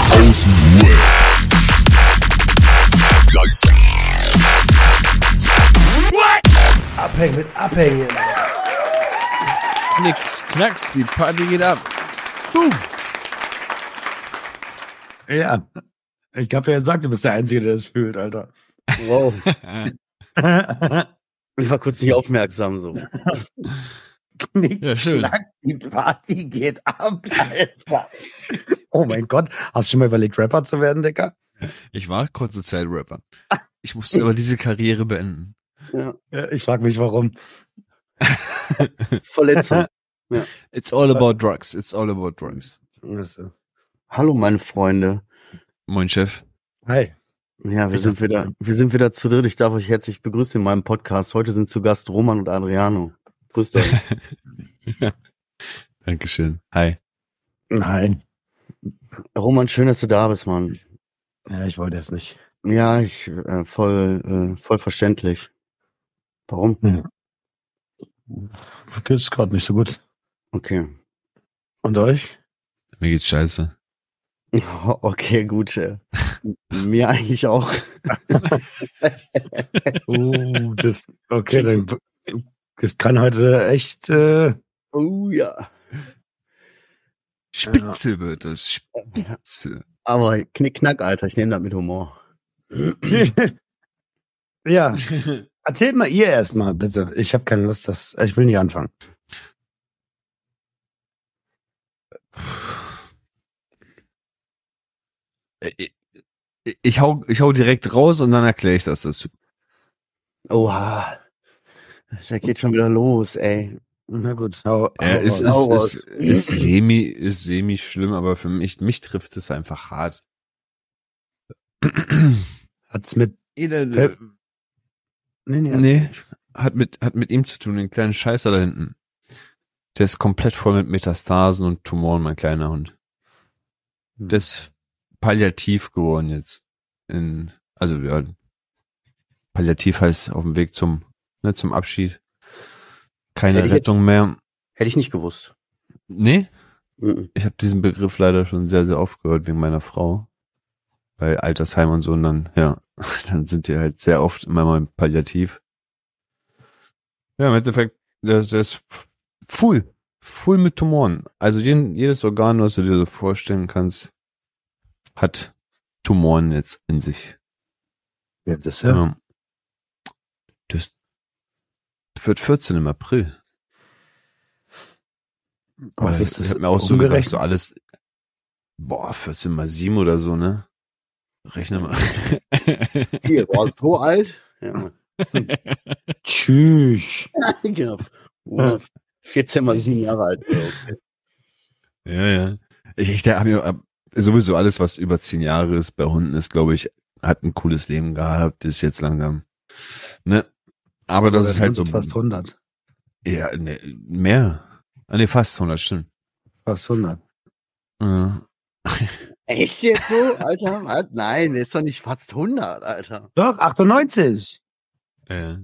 Außen Abhängen mit Abhängen. Knicks, knacks, die Party geht ab. Boom. Ja. Ich hab ja gesagt, du bist der Einzige, der das fühlt, Alter. Wow. Ich war kurz nicht aufmerksam so. Knick, Ja, schön. knack, die Party geht ab, Alter. Oh mein Gott. Hast du schon mal überlegt, Rapper zu werden, Dicker? Ich war kurze Zeit Rapper. Ich musste aber diese Karriere beenden. Ja. Ja, ich frage mich, warum. Verletzung. It's all about drugs. It's all about drugs. Hallo meine Freunde. Moin Chef. Hi. Ja, wir sind wieder, wir sind wieder zu dritt. Ich darf euch herzlich begrüßen in meinem Podcast. Heute sind zu Gast Roman und Adriano. Grüßt euch. Dankeschön. Hi. Nein. Roman, schön, dass du da bist, Mann. Ja, ich wollte es nicht. Ja, ich äh, voll, äh, voll verständlich. Warum? Geht's gerade nicht so gut. Okay. Und euch? Mir geht's scheiße. Okay, gut. äh, Mir eigentlich auch. Uh, das, okay, dann, das kann heute echt, äh, Oh ja. Spitze wird das. Spitze. Aber knick-knack, Alter. Ich nehme das mit Humor. ja. Erzählt mal ihr erstmal, bitte. Ich habe keine Lust, das, ich will nicht anfangen. Ich, ich, hau, ich hau direkt raus und dann erkläre ich das dazu. Oha. Da geht schon wieder los, ey. Na gut, hau, Ja, hau ist, ist, ist, ist semi, ist semi schlimm, aber für mich, mich trifft es einfach hart. Hat's mit, Elende. nee, nee, Nee, hat mit, hat mit ihm zu tun, den kleinen Scheißer da hinten. Der ist komplett voll mit Metastasen und Tumoren, mein kleiner Hund. Der ist palliativ geworden jetzt. In, also, ja, palliativ heißt auf dem Weg zum, ne, zum Abschied. Keine Hätte ich jetzt- Rettung mehr. Hätte ich nicht gewusst. Nee, Mhm. ich habe diesen Begriff leider schon sehr, sehr oft gehört wegen meiner Frau. Bei Altersheim und so und dann, ja, dann sind die halt sehr oft immer mal palliativ. Ja, im Endeffekt, der, der ist full, full mit Tumoren. Also jeden, jedes Organ, was du dir so vorstellen kannst, hat Tumoren jetzt in sich. Ja, das Ja. ja. Das wird 14 im April. Was Aber ist das? Ich hab mir auch so gedacht, so alles, boah, 14 mal 7 oder so, ne? Rechne mal. Hier, du warst so alt. Ja. Tschüss. genau. Oh, 14 mal 7 Jahre alt. Okay. ja, ja. Ich, ich da hab mir ab- sowieso alles, was über 10 Jahre ist, bei Hunden ist, glaube ich, hat ein cooles Leben gehabt, ist jetzt langsam, ne? Aber das ist halt so, Fast 100. ja, ne, mehr. Ah, nee, fast 100, stimmt. Fast 100. Ja. Echt jetzt so, Alter? Nein, ist doch nicht fast 100, Alter. Doch, 98. Ja.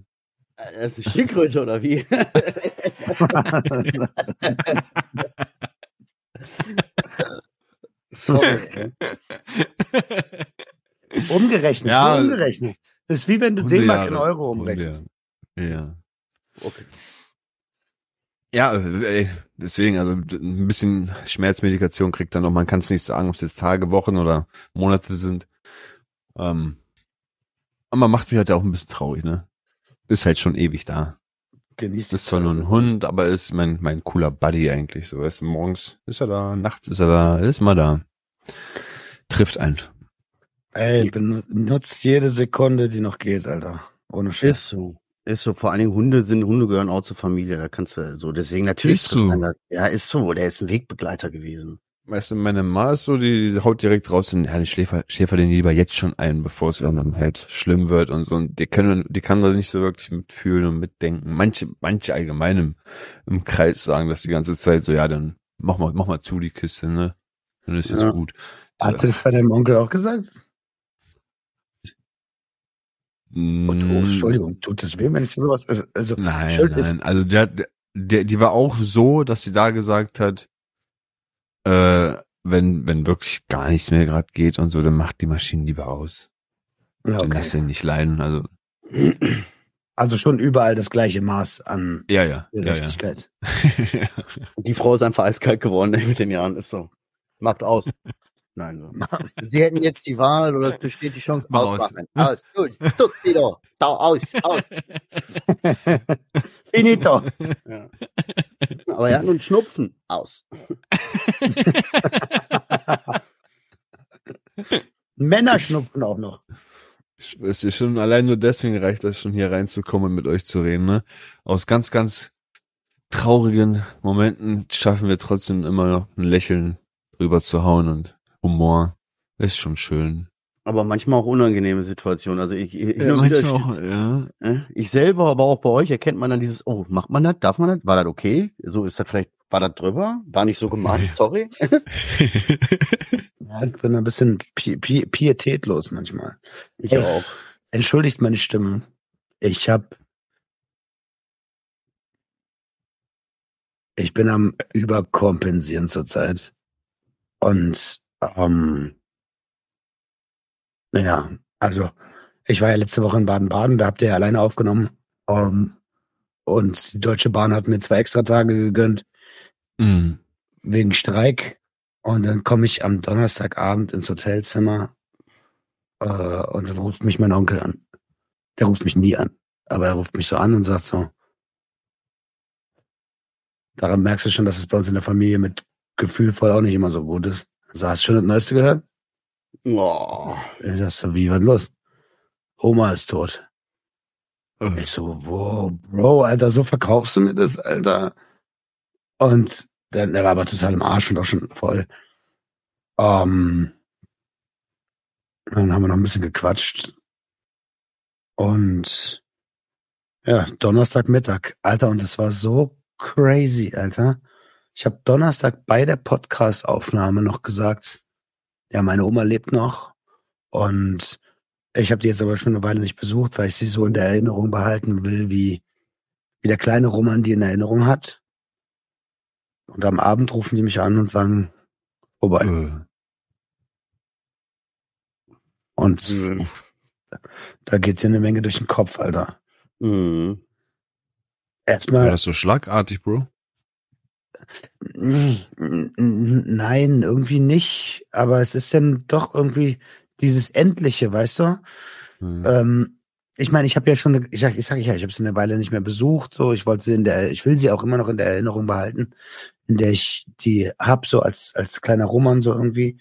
Das ist eine Schildkröte oder wie? Sorry. umgerechnet. Ja. umgerechnet. Das ist wie wenn du D-Mark in Euro umrechnest. Ja. Okay. Ja, äh, ey, deswegen, also ein bisschen Schmerzmedikation kriegt er noch. Man kann es nicht sagen, ob es jetzt Tage, Wochen oder Monate sind. Ähm, aber macht mich halt auch ein bisschen traurig, ne? Ist halt schon ewig da. Genießt Ist zwar nur ein Hund, aber ist mein, mein cooler Buddy eigentlich. So, weißt du, morgens ist er da, nachts ist er da, ist immer da. Trifft einen. Ey, benutzt jede Sekunde, die noch geht, Alter. Ohne Scheiß. Ist so. Ist so. Vor allen Dingen Hunde sind, Hunde gehören auch zur Familie. Da kannst du so. Deswegen natürlich. Ist so. Ja, ist so. Der ist ein Wegbegleiter gewesen. Weißt du, meine Ma ist so, die, die haut direkt raus, und, ja, die Schläfer, Schläfer den lieber jetzt schon ein, bevor es irgendwann halt schlimm wird und so. Und die können, die kann da nicht so wirklich mitfühlen und mitdenken. Manche, manche allgemein im, im Kreis sagen das die ganze Zeit so, ja, dann mach mal, mach mal zu die Kiste, ne? Dann ist jetzt Ja. gut. Hat sie das bei deinem Onkel auch gesagt? Und, oh, Mm, Entschuldigung, tut es weh, wenn ich sowas. Also, also Nein, Schuld ist- nein. Also der, der, die war auch so, dass sie da gesagt hat, äh, wenn, wenn wirklich gar nichts mehr gerade geht und so, dann macht die Maschine lieber aus. Ja, Dann okay. lass ihn nicht leiden. Also, Also schon überall das gleiche Maß an ja, ja, ja, ja. Gerechtigkeit. Die Frau ist einfach eiskalt geworden ey, mit den Jahren, ist so. Macht aus. Nein, so. Sie hätten jetzt die Wahl oder es besteht die Chance. Mach aus. Aus. Stuck wieder. Da, aus. Aus. Finito. Ja. Aber er hat einen Schnupfen. Aus. Männer schnupfen auch noch. Es ist schon allein nur deswegen reicht das schon hier reinzukommen und mit euch zu reden, ne? Aus ganz, ganz traurigen Momenten schaffen wir trotzdem immer noch ein Lächeln drüber zu hauen und Humor. Ist schon schön. Aber manchmal auch unangenehme Situationen. Also ich, ich, Ja, manchmal auch, ja. ich selber, aber auch bei euch erkennt man dann dieses, oh, macht man das? Darf man das? War das okay? So ist das vielleicht, war das drüber? War nicht so gemeint, sorry. Ja, ich bin ein bisschen pi pi pietätlos manchmal. Ich Ey. auch. Entschuldigt meine Stimme. Ich hab. Ich bin am Überkompensieren zurzeit. Und, ähm, naja, also, ich war ja letzte Woche in Baden-Baden, da habt ihr ja alleine aufgenommen. Ähm, und die Deutsche Bahn hat mir zwei extra Tage gegönnt Mm. wegen Streik. Und dann komme ich am Donnerstagabend ins Hotelzimmer äh, und dann ruft mich mein Onkel an. Der ruft mich nie an, aber er ruft mich so an und sagt so, daran merkst du schon, dass es bei uns in der Familie mit gefühlvoll auch nicht immer so gut ist. Also hast du schon das Neueste gehört? Oh. Ich sag so, wie, was los? Oma ist tot. Äh. Ich so, wow, Bro, Alter, so verkaufst du mir das, Alter. Und dann, der war aber total im Arsch und auch schon voll. Ähm, dann haben wir noch ein bisschen gequatscht. Und ja, Donnerstagmittag, Alter, und es war so crazy, Alter. Ich habe Donnerstag bei der Podcast-Aufnahme noch gesagt, ja, meine Oma lebt noch. Und ich habe die jetzt aber schon eine Weile nicht besucht, weil ich sie so in der Erinnerung behalten will, wie, wie der kleine Roman die in Erinnerung hat. Und am Abend rufen die mich an und sagen, vorbei. Äh. Und Mhm. da geht dir eine Menge durch den Kopf, Alter. War Erstmal, das so schlagartig, Bro? Nein, irgendwie nicht. Aber es ist dann doch irgendwie dieses Endliche, weißt du? Mhm. Ähm, ich meine, ich habe ja schon, eine, ich sag, ich sag ja, ich habe sie eine Weile nicht mehr besucht. So, ich wollte sie in der, ich will sie auch immer noch in der Erinnerung behalten, in der ich die hab, so als als kleiner Roman so irgendwie.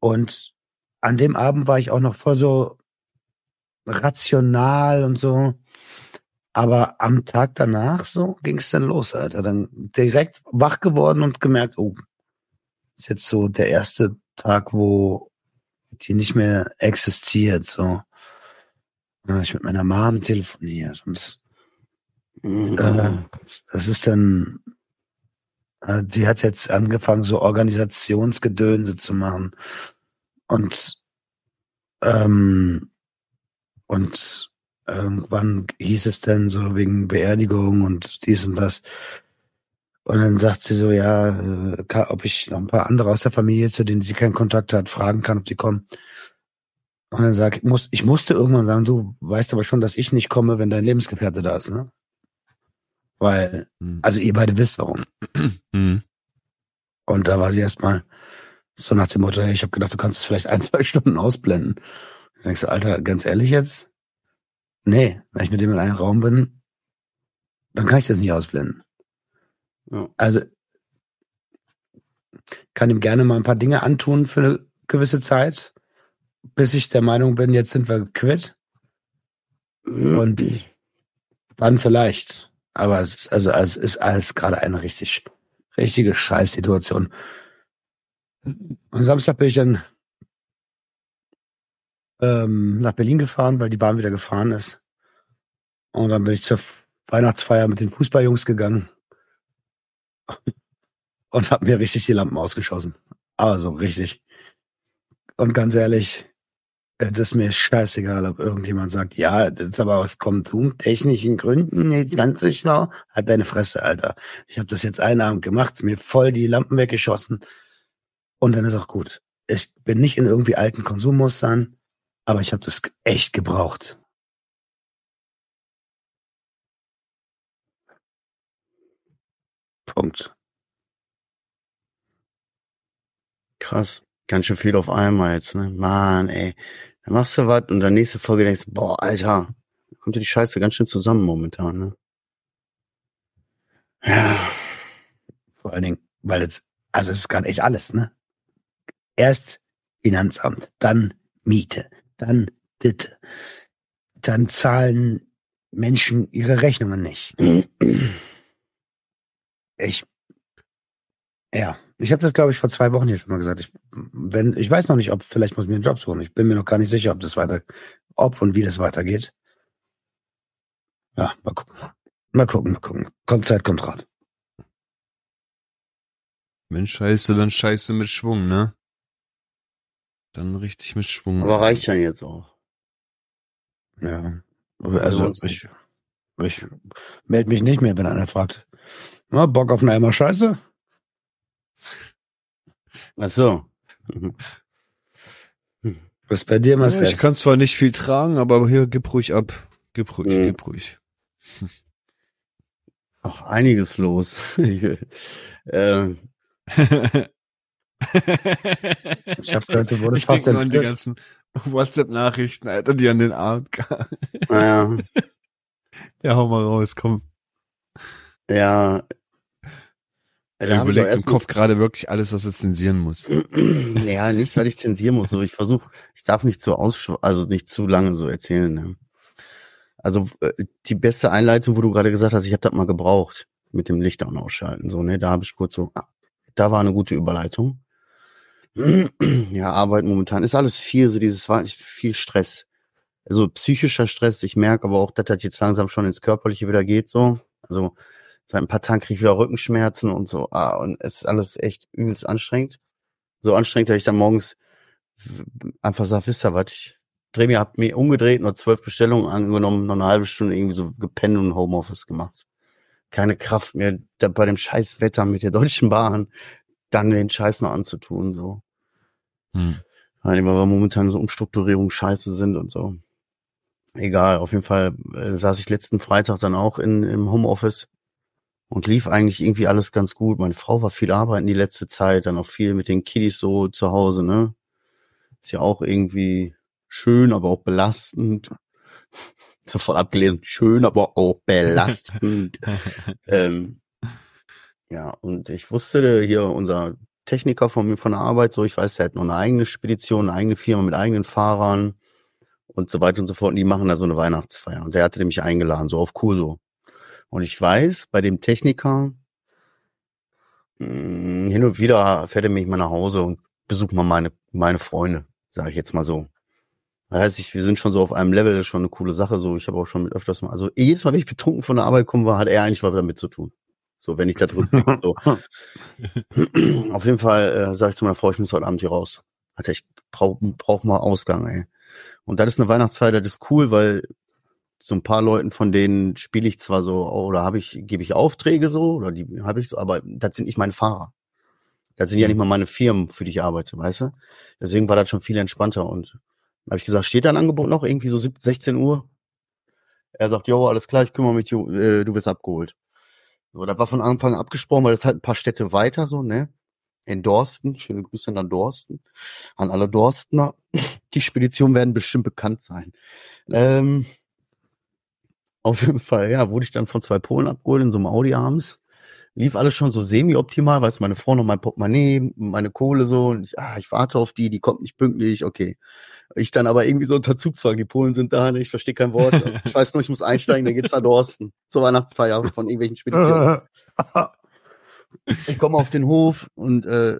Und an dem Abend war ich auch noch voll so rational und so. Aber am Tag danach so ging es dann los, Alter. Dann direkt wach geworden und gemerkt, oh, ist jetzt so der erste Tag, wo die nicht mehr existiert. So, dann habe ich mit meiner Mom telefoniert und das, Mhm. äh, das ist dann, äh, die hat jetzt angefangen, so Organisationsgedönse zu machen und ähm, und irgendwann hieß es dann so wegen Beerdigung und dies und das. Und dann sagt sie so, ja, äh, ob ich noch ein paar andere aus der Familie, zu denen sie keinen Kontakt hat, fragen kann, ob die kommen. Und dann sag ich, muss, ich musste irgendwann sagen, du weißt aber schon, dass ich nicht komme, wenn dein Lebensgefährte da ist, ne? Weil, Mhm. also ihr beide wisst warum. Mhm. Und da war sie erstmal so nach dem Motto, hey, ich habe gedacht, du kannst es vielleicht ein, zwei Stunden ausblenden. Dann denkst du, Alter, ganz ehrlich jetzt? Nee, wenn ich mit dem in einem Raum bin, dann kann ich das nicht ausblenden. Ja. Also kann ihm gerne mal ein paar Dinge antun für eine gewisse Zeit, bis ich der Meinung bin, jetzt sind wir quitt. Und dann vielleicht. Aber es ist, also, es ist alles gerade eine richtig, richtige Scheißsituation. Am Samstag bin ich dann ähm, nach Berlin gefahren, weil die Bahn wieder gefahren ist. Und dann bin ich zur Weihnachtsfeier mit den Fußballjungs gegangen und habe mir richtig die Lampen ausgeschossen. Aber so richtig. Und ganz ehrlich, äh, das ist mir scheißegal, ob irgendjemand sagt, ja, das ist aber aus technischen Gründen jetzt ganz schlau. Halt deine Fresse, Alter. Ich habe das jetzt einen Abend gemacht, mir voll die Lampen weggeschossen. und dann ist auch gut. Ich bin nicht in irgendwie alten Konsummustern, aber ich habe das echt gebraucht. Punkt. Krass. Ganz schön viel auf einmal jetzt, ne? Mann, ey. Dann machst du was und dann nächste Folge denkst boah, Alter, kommt dir die Scheiße ganz schön zusammen momentan, ne? Ja. Vor allen Dingen, weil jetzt, also es ist gerade echt alles, ne? Erst Finanzamt, dann Miete, dann Ditte. Dann zahlen Menschen ihre Rechnungen nicht. Ich, ja, ich habe das, glaube ich, vor zwei Wochen hier schon mal gesagt. Ich, wenn, ich weiß noch nicht, ob, vielleicht muss ich mir einen Job suchen. Ich bin mir noch gar nicht sicher, ob das weiter, ob und wie das weitergeht. Ja, mal gucken. Mal gucken, mal gucken. Kommt Zeit, kommt Rat. Wenn scheiße, dann scheiße mit Schwung, ne? Dann richtig mit Schwung. Aber reicht dann jetzt auch. Ja. Also ich, ich melde mich nicht mehr, wenn einer fragt. Na, Bock auf eine Eimer Scheiße? Ach so. Was bei dir, Marcel? Ja, ich kann zwar nicht viel tragen, aber hier, gib ruhig ab. Gib ruhig, Mhm. gib ruhig. Ach, einiges los. Äh, Ich habe gehört, du wurdest ich fast an die entführt. ganzen WhatsApp-Nachrichten, Alter, die an den Abend kamen. naja, Ja, hau mal raus, komm. ja. Überlege doch im Kopf gerade wirklich alles, was er zensieren muss. ja, nicht, weil ich zensieren muss. So, ich versuche, ich darf nicht so also nicht zu lange so erzählen. Ne? Also äh, die beste Einleitung, wo du gerade gesagt hast, ich habe das mal gebraucht mit dem Licht an ausschalten. So, ne, da habe ich kurz so, ah, da war eine gute Überleitung. ja, Arbeit momentan ist alles viel, so dieses viel Stress. Also psychischer Stress. Ich merke aber auch, dass das jetzt langsam schon ins Körperliche wieder geht. So, also seit ein paar Tagen kriege ich wieder Rückenschmerzen und so. Ah, und es ist alles echt übelst anstrengend. So anstrengend, dass ich dann morgens einfach sage, wisst ihr was, ich dreh mir, hab mir umgedreht, nur zwölf Bestellungen angenommen, noch eine halbe Stunde irgendwie so gepennt und Homeoffice gemacht. Keine Kraft mehr, bei dem scheiß Wetter mit der Deutschen Bahn dann den Scheiß noch anzutun, so. Hm. Weil wir momentan so Umstrukturierung scheiße sind und so. Egal, auf jeden Fall äh, saß ich letzten Freitag dann auch in, im Homeoffice und lief eigentlich irgendwie alles ganz gut. Meine Frau war viel arbeiten die letzte Zeit, dann auch viel mit den Kiddies so zu Hause, ne? Ist ja auch irgendwie schön, aber auch belastend. Sofort abgelesen, schön, aber auch belastend. ähm, ja, und ich wusste, hier unser Techniker von mir von der Arbeit, so ich weiß, der hat noch eine eigene Spedition, eine eigene Firma mit eigenen Fahrern und so weiter und so fort. Und die machen da so eine Weihnachtsfeier. Und der hatte mich eingeladen, so auf Kurso. Und ich weiß, bei dem Techniker, mh, hin und wieder fährt er mich mal nach Hause und besucht mal meine, meine Freunde, sage ich jetzt mal so. Das heißt, ich, wir sind schon so auf einem Level, das ist schon eine coole Sache. So, ich habe auch schon mit öfters mal, also jedes Mal, wenn ich betrunken von der Arbeit komme, war, hat er eigentlich was damit zu tun. So, wenn ich da drüben so. Auf jeden Fall äh, sage ich zu meiner Frau, ich muss heute Abend hier raus. Alter, ich brauch, brauch mal Ausgang, ey. Und das ist eine Weihnachtsfeier, das ist cool, weil so ein paar Leuten von denen spiele ich zwar so oder habe ich gebe ich Aufträge so oder die habe ich so, aber das sind nicht meine Fahrer. Das sind ja nicht mal meine Firmen, für die ich arbeite, weißt du? Deswegen war das schon viel entspannter und habe ich gesagt, steht da ein Angebot noch irgendwie so 17, 16 Uhr? Er sagt, jo, alles klar, ich kümmere mich, jo, äh, du wirst abgeholt. So, das war von Anfang an abgesprochen, weil das halt ein paar Städte weiter so, ne? In Dorsten, schöne Grüße an Dorsten, an alle Dorstener. Die Speditionen werden bestimmt bekannt sein. Ähm, auf jeden Fall, ja, wurde ich dann von zwei Polen abgeholt in so einem Audi abends. Lief alles schon so semi-optimal, weil es meine Frau noch mein Portemonnaie, meine Kohle so, und ich, ah, ich warte auf die, die kommt nicht pünktlich, okay. Ich dann aber irgendwie so unter Zugzwang, die Polen sind da, ne, ich verstehe kein Wort. Ich weiß nur, ich muss einsteigen, dann geht's nach Dorsten. Zur Weihnachtsfeier von irgendwelchen Speditionen. Ich komme auf den Hof und äh,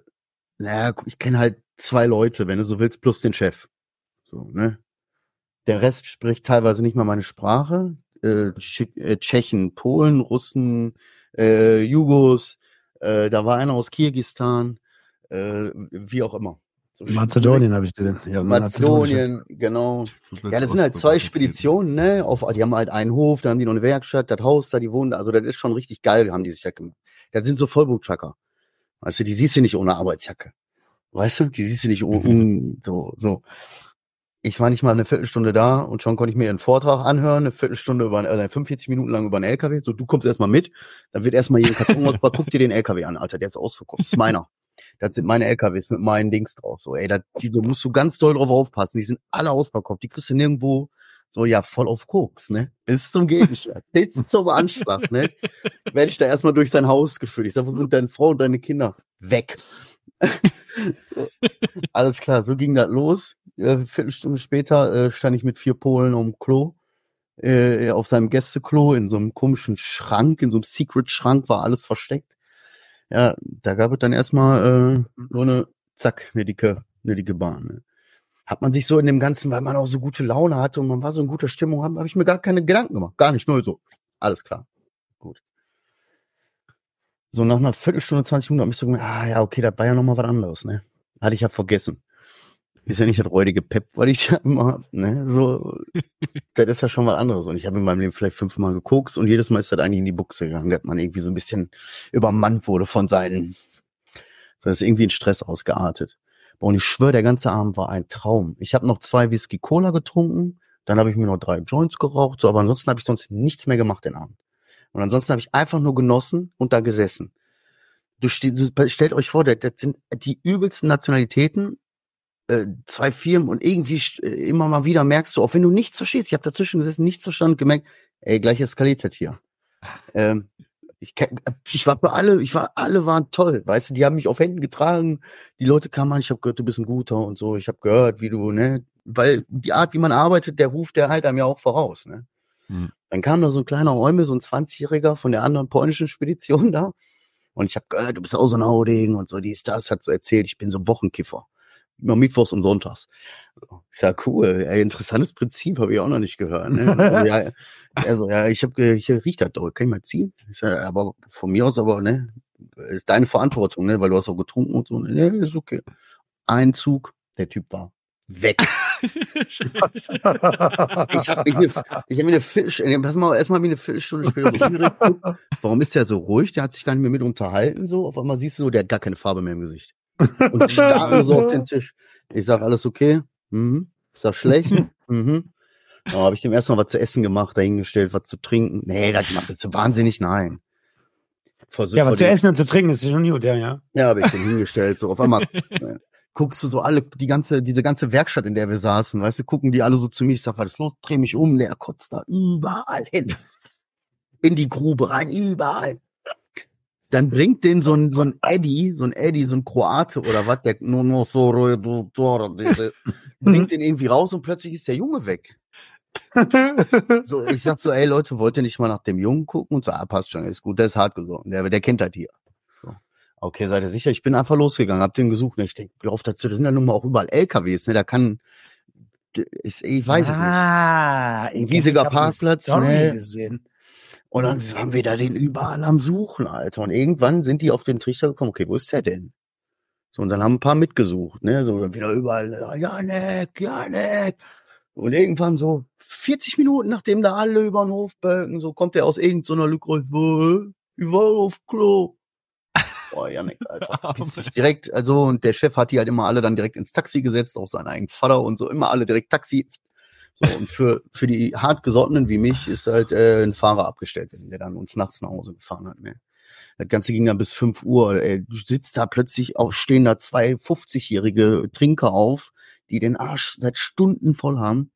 naja, ich kenne halt zwei Leute, wenn du so willst, plus den Chef. So, ne? Der Rest spricht teilweise nicht mal meine Sprache. Äh, äh, Tschechen, Polen, Russen, äh, Jugos, äh, da war einer aus Kirgistan, äh, wie auch immer. So Mazedonien habe ich gesehen. Ja, Mazedonien, genau. Ja, das sind halt zwei Speditionen, ne? Auf, die haben halt einen Hof, da haben die noch eine Werkstatt, das Haus da, die wohnen da. Also das ist schon richtig geil, haben die sich ja gemacht. Das sind so Vollblutchacker. Weißt du, die siehst du nicht ohne Arbeitsjacke. Weißt du, die siehst du nicht um, so, so. Ich war nicht mal eine Viertelstunde da und schon konnte ich mir einen Vortrag anhören, eine Viertelstunde über, äh, 45 Minuten lang über einen LKW. So, du kommst erstmal mit, dann wird erstmal ein Karton ausgebaut, guck dir den LKW an, Alter, der ist ausverkauft, das ist meiner. Das sind meine LKWs mit meinen Dings drauf. So, ey, da, die, da musst du ganz doll drauf aufpassen. Die sind alle ausverkauft. Die kriegst du nirgendwo so, ja, voll auf Koks, ne? Bis zum Gegenstand. Bis zum Anschlag, ne? Werde ich da erstmal durch sein Haus geführt. Ich sag, wo sind deine Frau und deine Kinder? Weg. Alles klar, so ging das los. Äh, Viertelstunde später äh, stand ich mit vier Polen am Klo. Äh, auf seinem Gästeklo in so einem komischen Schrank, in so einem Secret-Schrank war alles versteckt. Ja, da gab es dann erstmal äh, so eine, zack, eine dicke, eine dicke Bahn. Ne? Hat man sich so in dem Ganzen, weil man auch so gute Laune hatte und man war so in guter Stimmung, habe hab ich mir gar keine Gedanken gemacht. Gar nicht, nur so. Alles klar. Gut. So nach einer Viertelstunde, 20 Minuten habe ich so gedacht, ah ja, okay, da war ja nochmal was anderes, ne? Hatte ich ja vergessen. Ist ja nicht das räudige Pep, weil ich da immer hab, ne? So, das ist ja schon was anderes. Und ich habe in meinem Leben vielleicht fünfmal gekokst und jedes Mal ist das eigentlich in die Buchse gegangen, dass man irgendwie so ein bisschen übermannt wurde von seinen, das ist irgendwie in Stress ausgeartet. Und ich schwöre, der ganze Abend war ein Traum. Ich habe noch zwei Whisky Cola getrunken, dann habe ich mir noch drei Joints geraucht, so, aber ansonsten habe ich sonst nichts mehr gemacht den Abend. Und ansonsten habe ich einfach nur genossen und da gesessen. Du, ste du stellt euch vor, das, das sind die übelsten Nationalitäten, äh, zwei Firmen und irgendwie äh, immer mal wieder merkst du, auch wenn du nichts verstehst, ich habe dazwischen gesessen, nichts verstanden, gemerkt, ey, gleich eskaliert das hier. ähm, ich, ich war bei alle, ich war, alle waren toll, weißt du, die haben mich auf Händen getragen, die Leute kamen an, ich habe gehört, du bist ein guter und so, ich habe gehört, wie du, ne, weil die Art, wie man arbeitet, der ruft der halt einem ja auch voraus, ne. Hm. Dann kam da so ein kleiner Räume, so ein 20-Jähriger von der anderen polnischen Spedition da und ich habe gehört, du bist auch so ein Hauding und so, dies, das, hat so erzählt, ich bin so ein Wochenkiffer immer mittwochs und sonntags. Ich sag, cool, ey, interessantes Prinzip, habe ich auch noch nicht gehört. Ne? Also, ja, also, ja, ich habe ich riecht das doch, kann ich mal ziehen? Ich sag, aber von mir aus aber, ne, ist deine Verantwortung, ne, weil du hast auch getrunken und so. Ne, ist okay. Ein Zug, der Typ war weg. ich habe mich eine, ich hab mir eine Viertelstunde, pass mal, erstmal wie eine Viertelstunde später so Warum ist der so ruhig? Der hat sich gar nicht mehr mit unterhalten, so. Auf einmal siehst du so, der hat gar keine Farbe mehr im Gesicht und starren so auf den Tisch. Ich sag, alles okay? Mhm. Ist das schlecht? mhm. Da habe ich dem erstmal was zu essen gemacht, dahingestellt, was zu trinken. Nee, das ist so wahnsinnig, nein. Vor, ja, was zu essen und zu trinken ist schon gut, ja, ja. Ja, habe ich den hingestellt, so auf einmal. äh, guckst du so alle, die ganze, diese ganze Werkstatt, in der wir saßen, weißt du, gucken die alle so zu mir, ich sag, was ist los? Dreh mich um, der kotzt da überall hin. In die Grube rein, überall dann bringt den so ein, so ein Eddie, so ein Eddie, so ein Kroate oder was, der nur noch so, bringt den irgendwie raus und plötzlich ist der Junge weg. so, ich sag so, ey Leute, wollt ihr nicht mal nach dem Jungen gucken? Und so, ah, passt schon, ist gut, der ist hart gesorgt, der, der kennt halt hier. So. Okay, seid ihr sicher? Ich bin einfach losgegangen, hab den gesucht. Ne? Ich denke, lauf dazu, da sind ja nun mal auch überall LKWs, ne? Da kann, ich, ich weiß ah, nicht. Ein riesiger Parkplatz, ne? Gesehen. Und dann waren wir da den überall am Suchen, Alter. Und irgendwann sind die auf den Trichter gekommen, okay, wo ist der denn? So, und dann haben ein paar mitgesucht, ne? So, dann wieder überall, Janek, Janek. Und irgendwann so 40 Minuten, nachdem da alle über den Hof bölken, so kommt der aus irgendeiner so Lücke, ich war auf Klo. Boah, Janek, Alter. direkt, also, und der Chef hat die halt immer alle dann direkt ins Taxi gesetzt, auch seinen eigenen Vater und so, immer alle direkt Taxi, so, und für, für die hartgesottenen wie mich ist halt äh, ein Fahrer abgestellt, der dann uns nachts nach Hause gefahren hat. Ne? Das Ganze ging dann bis fünf Uhr. Ey, du sitzt da plötzlich auch, stehen da zwei 50-jährige Trinker auf, die den Arsch seit Stunden voll haben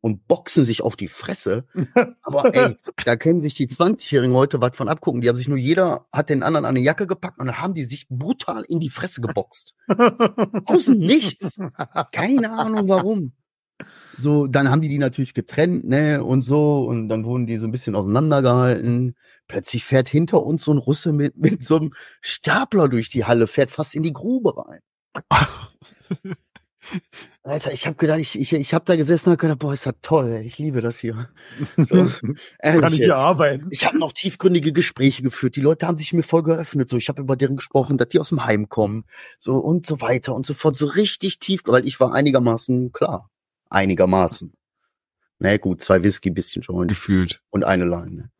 und boxen sich auf die Fresse. Aber ey, da können sich die 20-Jährigen heute was von abgucken. Die haben sich nur jeder, hat den anderen an eine Jacke gepackt und dann haben die sich brutal in die Fresse geboxt. Aus nichts. Keine Ahnung warum. So, dann haben die die natürlich getrennt, ne, und so, und dann wurden die so ein bisschen auseinandergehalten. Plötzlich fährt hinter uns so ein Russe mit, mit so einem Stapler durch die Halle, fährt fast in die Grube rein. Alter, ich habe gedacht, ich, ich, ich habe da gesessen und gedacht, boah, ist das toll, ich liebe das hier. So, ehrlich Kann ich hier arbeiten? Ich habe noch tiefgründige Gespräche geführt. Die Leute haben sich mir voll geöffnet. So, ich habe über deren gesprochen, dass die aus dem Heim kommen, so und so weiter und so fort. So richtig tief, weil ich war einigermaßen klar einigermaßen. Na nee, gut, zwei Whisky, bisschen schon. Gefühlt. Und eine Leine.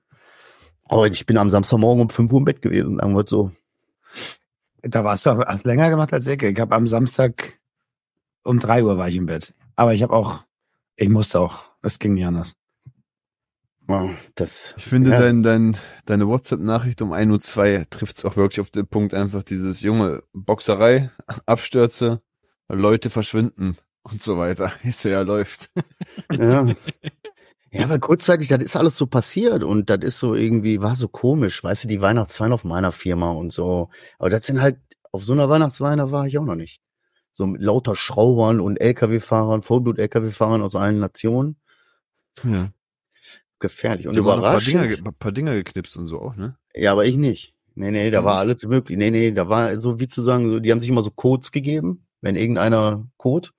Aber ich bin am Samstagmorgen um 5 Uhr im Bett gewesen, sagen wir so. da warst du auch, hast länger gemacht als ich. Ich habe am Samstag um drei Uhr war ich im Bett. Aber ich habe auch, ich musste auch. Es ging nicht anders. Oh, das, Ich finde, Ja. dein, dein, deine WhatsApp-Nachricht um 1.02 Uhr trifft es auch wirklich auf den Punkt, einfach dieses junge Boxerei, Abstürze, Leute verschwinden und so weiter. Ich so, ja, läuft. ja. Ja, aber kurzzeitig, das ist alles so passiert und das ist so irgendwie, war so komisch, weißt du, die Weihnachtsfeier auf meiner Firma und so. Aber das sind halt, auf so einer Weihnachtsfeier war ich auch noch nicht. So mit lauter Schraubern und LKW-Fahrern, Vollblut-LKW-Fahrern aus allen Nationen. Ja. Gefährlich. Und noch ein paar überraschend. Dinger, ge- paar Dinger geknipst und so auch, ne? Ja, aber ich nicht. Nee, nee, da war alles möglich. Nee, nee, da war so wie zu sagen, die haben sich immer so Codes gegeben, wenn irgendeiner Code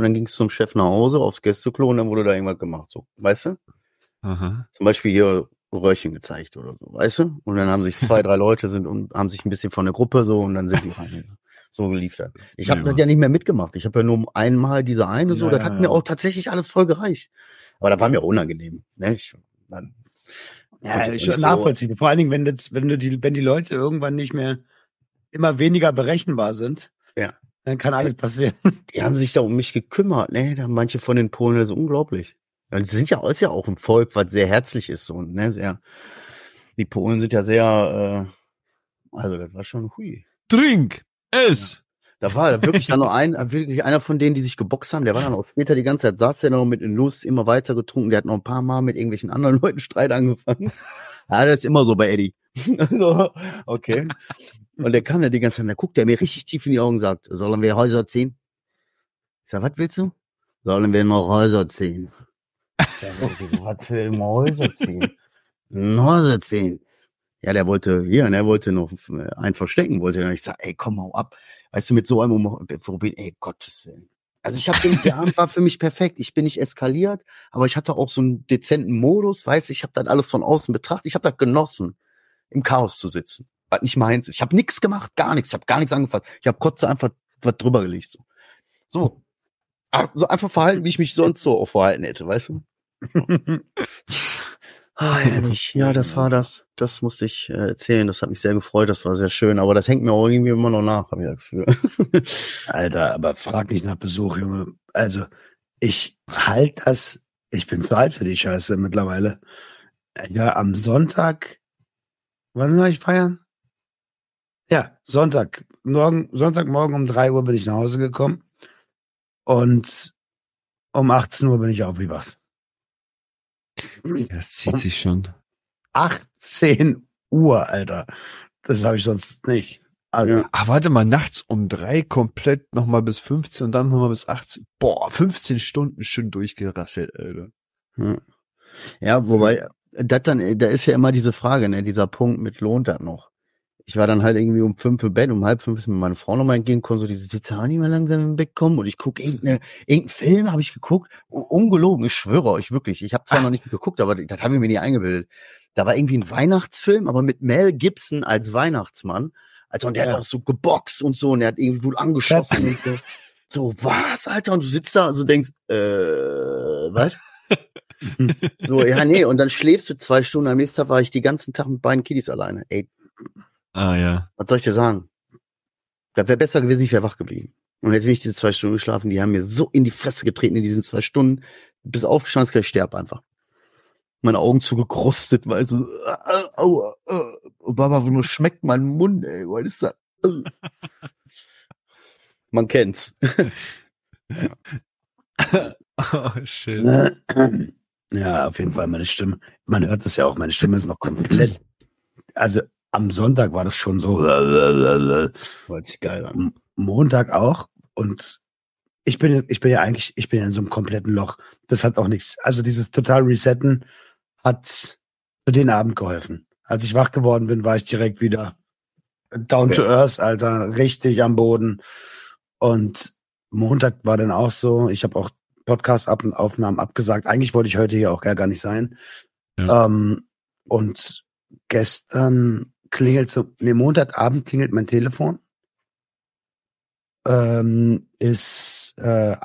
und dann ging es zum Chef nach Hause aufs Gästeklo und dann wurde da irgendwas gemacht, so, weißt du? Aha. Zum Beispiel hier Röhrchen gezeigt oder so, weißt du? Und dann haben sich zwei, drei Leute sind und haben sich ein bisschen von der Gruppe so und dann sind die rein. So lief das. Ich habe Ja. das ja nicht mehr mitgemacht. Ich habe ja nur einmal diese eine so, Ja, das hat ja. mir auch tatsächlich alles voll gereicht. Aber das war mir unangenehm. Ne? Ich, dann, Ja, ist schon so- nachvollziehbar. Vor allen Dingen, wenn, das, wenn, du die, wenn die Leute irgendwann nicht mehr immer weniger berechenbar sind. Dann kann alles passieren. die haben sich da um mich gekümmert. Ne, da haben manche von den Polen, das ist unglaublich. Die sind ja, ist ja auch ein Volk, was sehr herzlich ist so, ne, sehr. Die Polen sind ja sehr, äh, also das war schon hui. Trink! Es! Da war wirklich dann noch ein, wirklich einer von denen, die sich geboxt haben, der war dann auch später die ganze Zeit, saß der noch mit in Lust, immer weiter getrunken, der hat noch ein paar Mal mit irgendwelchen anderen Leuten Streit angefangen. Ja, das ist immer so bei Eddie. Also, okay. Und der kam ja die ganze Zeit, da guckt er mir richtig tief in die Augen sagt, sollen wir Häuser ziehen? Ich sag, was willst du? Sollen wir noch Häuser ziehen? Wieso, was für immer Häuser ziehen? Ein Häuser ziehen. Ja, der wollte, hier, und er wollte noch einen verstecken, wollte. Ich sag, ey, komm mal ab. Weißt du, mit so einem, um- Robin, ey, Gottes Willen. Also ich habe den, der Abend war für mich perfekt. Ich bin nicht eskaliert, aber ich hatte auch so einen dezenten Modus, weißt du, ich habe das alles von außen betrachtet. Ich habe das genossen, im Chaos zu sitzen. Was nicht meins. Ich habe nichts gemacht, gar nichts. Ich habe gar nichts angefasst. Ich habe Kotze einfach was drüber gelegt. So. so. So einfach verhalten, wie ich mich sonst so auch verhalten hätte, weißt du? Ah, ehrlich. Ja, das war das. Das musste ich äh, erzählen. Das hat mich sehr gefreut. Das war sehr schön. Aber das hängt mir auch irgendwie immer noch nach, habe ich das Gefühl. Alter, aber frag nicht nach Besuch, Junge. Also, ich halt das, ich bin zu alt für die Scheiße mittlerweile. Ja, am Sonntag, wann soll ich feiern? Ja, Sonntag. Morgen, Sonntagmorgen um drei Uhr bin ich nach Hause gekommen. Und um 18 Uhr bin ich aufgewacht. Das zieht sich schon. 18 Uhr, Alter. Das habe ich sonst nicht. Also, Ja. Ah, warte mal, nachts um drei komplett nochmal bis 15 und dann nochmal bis 18. Boah, 15 Stunden schön durchgerasselt, Alter. Ja. Ja, wobei, das dann, da ist ja immer diese Frage, ne, dieser Punkt mit lohnt das noch? Ich war dann halt irgendwie um fünf im Bett, um halb fünf ist mir meine Frau nochmal entgegengekommen, so diese auch nicht mehr langsam im Bett kommen und ich gucke irgendeine, irgendeinen Film habe ich geguckt, ungelogen, ich schwöre euch wirklich, ich habe zwar noch nicht geguckt, aber das habe ich mir nie eingebildet. Da war irgendwie ein Weihnachtsfilm, aber mit Mel Gibson als Weihnachtsmann. Also und der Ja. hat auch so geboxt und so und der hat irgendwie wohl angeschossen und so. So, was, Alter? Und du sitzt da und so denkst, äh, was? So, ja, nee, und dann schläfst du zwei Stunden. Am nächsten Tag war ich die ganzen Tag mit beiden Kiddies alleine. Ey, Ah, ja. was soll ich dir sagen? Das wäre besser gewesen, ich wäre wach geblieben. Und hätte nicht diese zwei Stunden geschlafen, die haben mir so in die Fresse getreten in diesen zwei Stunden. Bis aufgestanden ist, gleich sterb einfach. Meine Augen zugekrustet, weil so, äh, äh, aua, äh, Baba, wo schmeckt mein Mund, ey, was ist das? Äh. Man kennt's. oh, shit. Ja, auf jeden Fall meine Stimme. Man hört es ja auch, meine Stimme ist noch komplett. Also am Sonntag war das schon so. Hört sich geil an. Montag auch. Und ich bin, ich bin ja eigentlich, ich bin ja in so einem kompletten Loch. Das hat auch nichts. Also dieses total Resetten hat für den Abend geholfen. Als ich wach geworden bin, war ich direkt wieder down to earth, Alter, richtig am Boden. Und Montag war dann auch so. Ich habe auch Podcast-Aufnahmen abgesagt. Eigentlich wollte ich heute hier auch gar, gar nicht sein. Ja. Ähm, und gestern klingelt so, nee, Montagabend klingelt mein Telefon. Ähm, ist äh,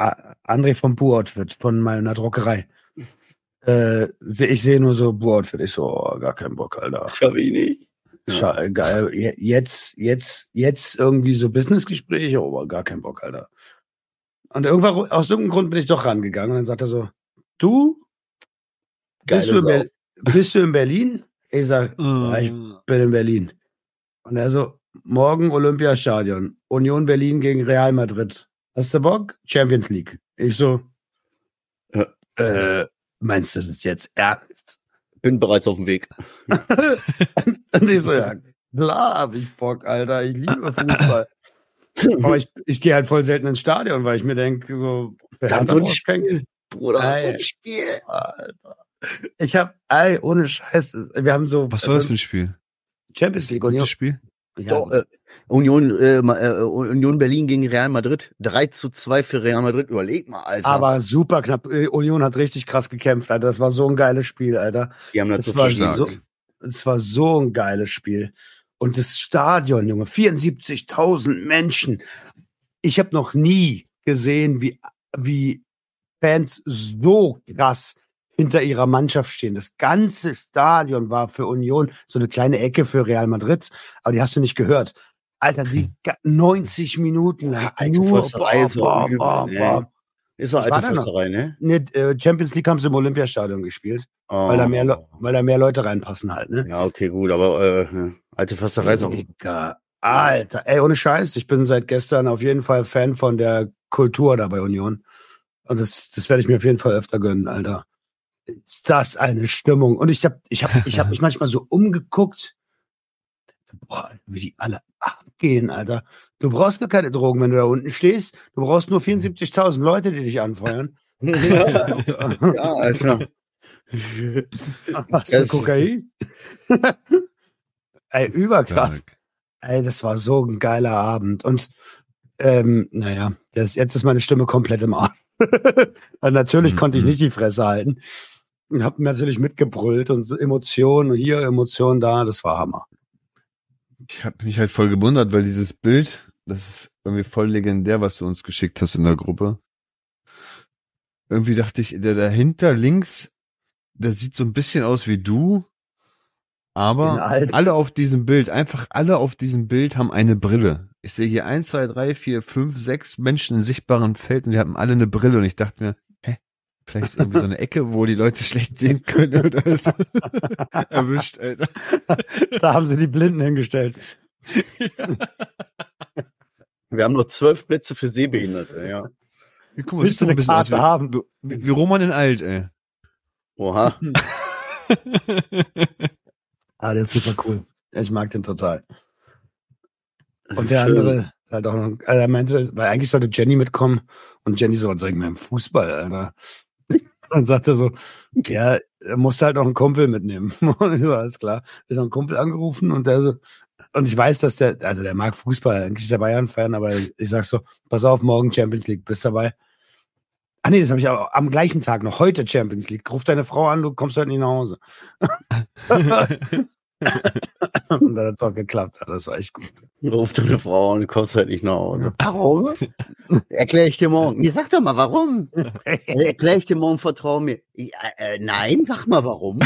André vom Bur-Outfit von meiner Druckerei. Äh, ich sehe nur so Bur-Outfit. Ich so, oh, gar keinen Bock, Alter. Schavini. Scha äh, geil. Je- Jetzt, jetzt, jetzt irgendwie so Businessgespräche, oh, aber gar kein Bock, Alter. Und irgendwann, aus irgendeinem Grund bin ich doch rangegangen und dann sagt er so, du, bist, du in. Ber bist du in Berlin? Ich sag, ja, ich bin in Berlin. Und er so, morgen Olympiastadion, Union Berlin gegen Real Madrid. Hast du Bock? Champions League. Ich so, äh, meinst du das jetzt ernst? Bin bereits auf dem Weg. Und ich so, ja, klar hab ich Bock, Alter. Ich liebe Fußball. Aber ich, ich gehe halt voll selten ins Stadion, weil ich mir denke, so, wer Dann hat so ein Spiel. Bruder, so ein Spiel. Alter. Ich hab, ey, ohne Scheiß, wir haben so Was war das für ein Spiel? Champions League Union. Spiel? Ja, Doch, äh, Union, äh, äh, Union Berlin gegen Real Madrid. 3 zu 2 für Real Madrid. Überleg mal, Alter. aber super knapp. Äh, Union hat richtig krass gekämpft, Alter. Das war so ein geiles Spiel, Alter. die haben das so war viel so, es war so ein geiles Spiel. Und das Stadion, Junge, 74.000 Menschen. Ich habe noch nie gesehen, wie, wie Fans so krass hinter ihrer Mannschaft stehen. Das ganze Stadion war für Union so eine kleine Ecke für Real Madrid, aber die hast du nicht gehört. Alter, die ga- 90 Minuten lang. Ja, alte nur boah, boah, boah, ne? boah. Ist war alte. Fresserei, ne? Nee, äh, Champions League haben sie im Olympiastadion gespielt, Oh. weil, da mehr, Le- weil da mehr Leute reinpassen halt, ne? Ja, okay, gut, aber äh, alte Försterei ist auch. Alter, ey, ohne Scheiß, ich bin seit gestern auf jeden Fall Fan von der Kultur da bei Union. Und das, das werde ich mir auf jeden Fall öfter gönnen, Alter. Ist das eine Stimmung? Und ich hab, ich hab, ich hab mich manchmal so umgeguckt. Boah, wie die alle abgehen, Alter. Du brauchst gar keine Drogen, wenn du da unten stehst. Du brauchst nur 74.000 Leute, die dich anfeuern. ja, Alter. Du Das- Kokain? ey, überkrass. Ey, das war so ein geiler Abend. Und ähm, naja, das, jetzt ist meine Stimme komplett im Arsch. Natürlich Mhm. konnte ich nicht die Fresse halten. Und hab natürlich mitgebrüllt und so Emotionen hier, Emotionen da, das war Hammer. Ich habe mich halt voll gewundert, weil dieses Bild, das ist irgendwie voll legendär, was du uns geschickt hast in der Gruppe. Irgendwie dachte ich, der dahinter links, der sieht so ein bisschen aus wie du, aber alle auf diesem Bild, einfach alle auf diesem Bild haben eine Brille. Ich sehe hier eins, zwei, drei, vier, fünf, sechs Menschen in sichtbarem Feld und die haben alle eine Brille und ich dachte mir, vielleicht ist irgendwie so eine Ecke, wo die Leute schlecht sehen können oder so. Erwischt, Alter. Da haben sie die Blinden hingestellt. Wir haben nur zwölf Plätze für Sehbehinderte, ja. Ja, guck mal, Willst du ein bisschen eine aus Karte wie, haben? wie, wie Roman in alt, ey. Oha. Ah, der ist super cool. Ich mag den total. Und der Schön. andere halt auch noch, also er meinte, weil eigentlich sollte Jenny mitkommen und Jenny so, soll ich mit dem Fußball, Alter? Und sagte so, ja, er musste halt noch einen Kumpel mitnehmen. Und so, alles klar. Ich habe einen Kumpel angerufen und der so, und ich weiß, dass der, also der mag Fußball, eigentlich ist er Bayern-Fan, aber ich sag so, pass auf, morgen Champions League, bist dabei? Ah nee, das habe ich aber am gleichen Tag noch, heute Champions League. Ruf deine Frau an, du kommst heute nicht nach Hause. und dann hat's auch geklappt, ja, das war echt gut. Ruf deine Frau und du kommst halt nicht nach Hause. Warum? Erklär ich dir morgen. Ja, sag doch mal, warum? Erklär ich dir morgen, vertrau mir. Ja, äh, nein, sag mal, warum?